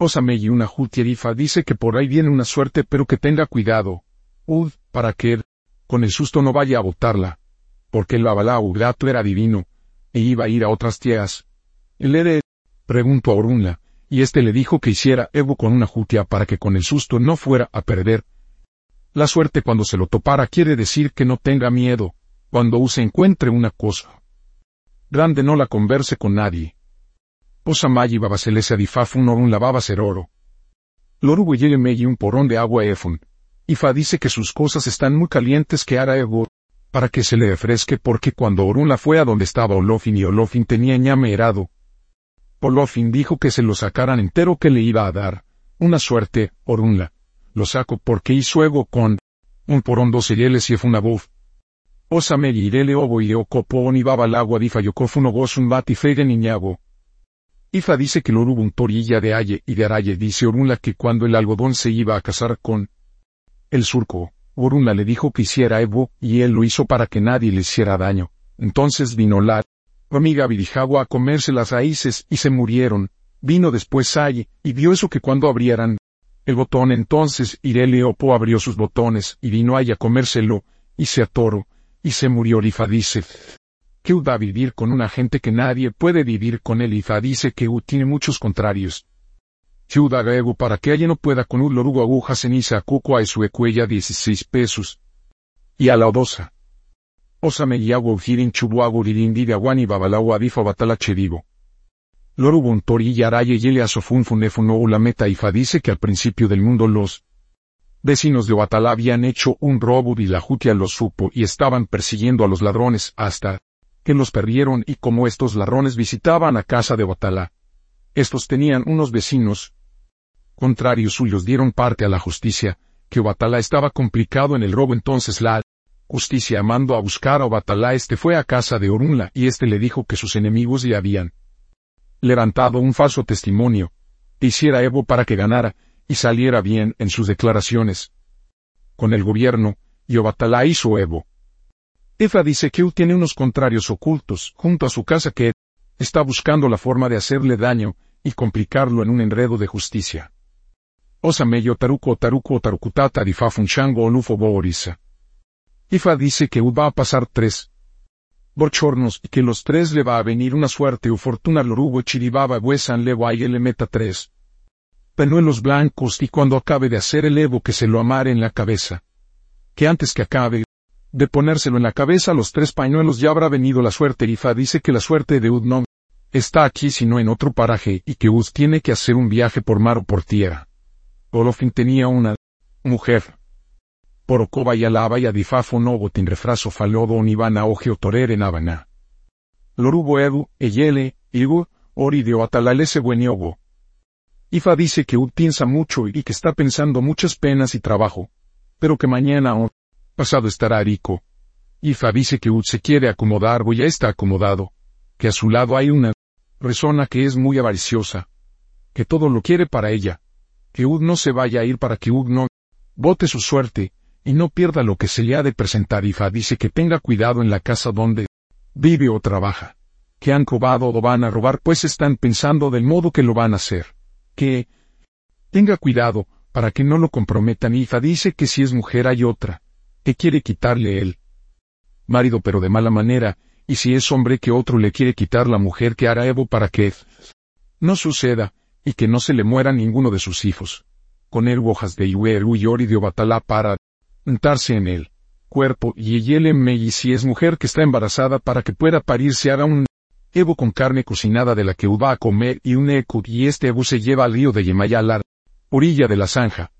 Osamei una Jutierifa dice que por ahí viene una suerte pero que tenga cuidado. Ud, para que, con el susto no vaya a botarla. Porque el Babalau gato era divino, e iba a ir a otras tierras. El Ere, preguntó a Orunla, y éste le dijo que hiciera Evo con una jutia para que con el susto no fuera a perder. La suerte cuando se lo topara quiere decir que no tenga miedo, cuando se encuentre una cosa. Grande no la converse con nadie. Osamayi babaselese adifafun orun lavaba ser oro. Loru y un porón de agua efun. Ifa dice que sus cosas están muy calientes que hará Evo, para que se le refresque porque cuando Orun la fue a donde estaba Olofin y Olofin tenía ñame herado, Olofin dijo que se lo sacaran entero que le iba a dar. Una suerte, Orunla. Lo saco porque hizo ego con un porón dos y fue una voz. Osame irele obo y ocopo onibaba al agua difa yocofuno un bati fege niñago. Ifa dice que lo hubo un torilla de aye y de araye dice Orunla que cuando el algodón se iba a casar con el surco, Orunla le dijo que hiciera Evo y él lo hizo para que nadie le hiciera daño. Entonces vino la amiga Virijagua a comerse las raíces y se murieron. Vino después Saye, y vio eso que cuando abrieran el botón entonces Irele Opo abrió sus botones y vino ahí a comérselo, y se atoró, y se murió Ifa dice. Que a vivir con una gente que nadie puede vivir con él Ifa dice que U tiene muchos contrarios. Chuda Ego para que ella no pueda con un lorugo aguja ceniza cuco a su ecuella 16 pesos. Y a la odosa. Osame yago ujirin chubuago ririndi de aguani babalawa bifo batala chedivo. Lorubun tori yaraye yele asofun funefuno ulameta ifa dice que al principio del mundo los vecinos de Oatalá habían hecho un robo y la jutia lo supo y estaban persiguiendo a los ladrones hasta que los perdieron y como estos ladrones visitaban a casa de Oatalá. Estos tenían unos vecinos contrarios suyos dieron parte a la justicia, que Oatalá estaba complicado en el robo entonces la justicia mando a buscar a Obatalá este fue a casa de Orunla y este le dijo que sus enemigos le habían levantado un falso testimonio, hiciera Evo para que ganara, y saliera bien en sus declaraciones. Con el gobierno, y Obatalá hizo Evo. Efa dice que él tiene unos contrarios ocultos, junto a su casa que está buscando la forma de hacerle daño, y complicarlo en un enredo de justicia. Osameyo taruko taruko tarukutata di fafunchango onufo boorisa. Ifa dice que va a pasar tres borchornos y que los tres le va a venir una suerte o fortuna lorugo chiribaba huesan le le meta tres penuelos blancos y cuando acabe de hacer el evo que se lo amare en la cabeza. Que antes que acabe de ponérselo en la cabeza los tres pañuelos ya habrá venido la suerte. Ifa dice que la suerte de Ud no está aquí sino en otro paraje y que Ud tiene que hacer un viaje por mar o por tierra. Olofin tenía una mujer Porocoba y alaba y adifafo no botin refraso falodo onibana oje otorere nabana. Lorubo edu, eyele, igu, ori de oatalalese bueniogo. Ifa dice que Ud piensa mucho y que está pensando muchas penas y trabajo, pero que mañana o pasado estará rico. Ifa dice que Ud se quiere acomodar o ya está acomodado, que a su lado hay una persona que es muy avariciosa, que todo lo quiere para ella, que Ud no se vaya a ir para que Ud no bote su suerte, y no pierda lo que se le ha de presentar. Ifa dice que tenga cuidado en la casa donde vive o trabaja. Que han robado o van a robar pues están pensando del modo que lo van a hacer. Que tenga cuidado para que no lo comprometan. Ifa dice que si es mujer hay otra, que quiere quitarle él. Marido pero de mala manera, y si es hombre que otro le quiere quitar la mujer que hará Evo para que no suceda, y que no se le muera ninguno de sus hijos. Con él hojas de Iueru y Ori de Obatalá para untarse en el cuerpo y me y si es mujer que está embarazada para que pueda parirse haga un evo con carne cocinada de la que va a comer y un eco y este evo se lleva al río de Yemaya a la orilla de la zanja.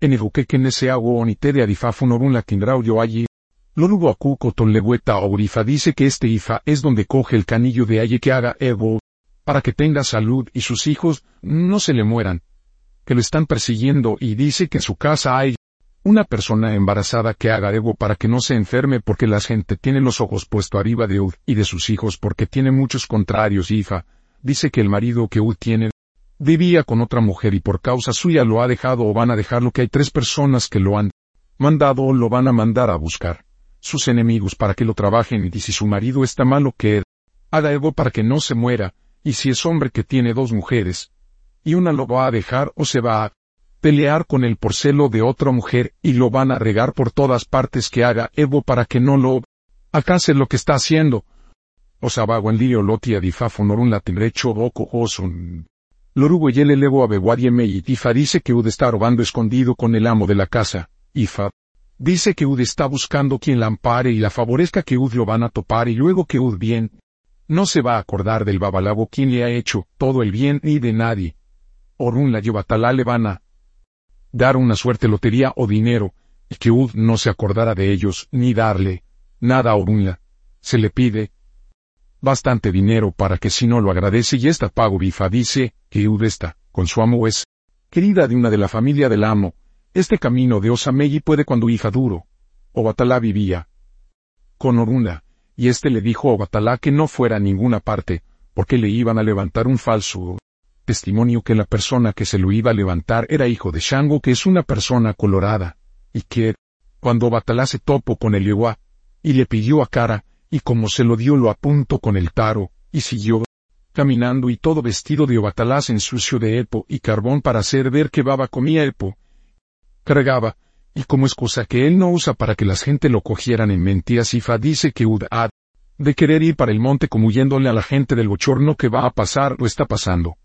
En que nese agua onite de orun la yo allí. Lorugo akuko tonlebueta aurifa dice que este ifa es donde coge el canillo de aye que haga evo, para que tenga salud y sus hijos no se le mueran, que lo están persiguiendo y dice que en su casa hay una persona embarazada que haga ego para que no se enferme porque la gente tiene los ojos puesto arriba de Ud y de sus hijos porque tiene muchos contrarios Ifa, dice que el marido que Ud tiene vivía con otra mujer y por causa suya lo ha dejado o van a dejarlo que hay tres personas que lo han mandado o lo van a mandar a buscar sus enemigos para que lo trabajen y si su marido está malo que haga ego para que no se muera, y si es hombre que tiene dos mujeres, y una lo va a dejar o se va a pelear con el porcelo de otra mujer y lo van a regar por todas partes que haga Evo para que no lo alcance lo que está haciendo. Osabago en lío lotia di fa fonorun la timrecho boco osun. Lorugo y el elevo a y Ifa dice que Ud está robando escondido con el amo de la casa. Ifa dice que Ud está buscando quien la ampare y la favorezca que Ud lo van a topar y luego que Ud bien no se va a acordar del babalabo quien le ha hecho todo el bien ni de nadie. Orun la yobatala le van a dar una suerte lotería o dinero, y que Ud no se acordara de ellos ni darle nada a Orunla. Se le pide bastante dinero para que si no lo agradece y esta pago bifa dice que Ud está con su amo es querida de una de la familia del amo. Este camino de Osameyi puede cuando hija duro. Obatalá vivía con Orunla, y éste le dijo a Obatalá que no fuera a ninguna parte, porque le iban a levantar un falso testimonio que la persona que se lo iba a levantar era hijo de Shango que es una persona colorada, y que, cuando Batalá se topó con el Yeguá, y le pidió a cara, y como se lo dio lo apuntó con el taro, y siguió, caminando y todo vestido de Obatalás en sucio de Epo y carbón para hacer ver que Baba comía Epo. Cargaba, y como es cosa que él no usa para que la gente lo cogieran en mentiras, Ifa dice que Udad, de querer ir para el monte como huyéndole a la gente del bochorno que va a pasar o está pasando.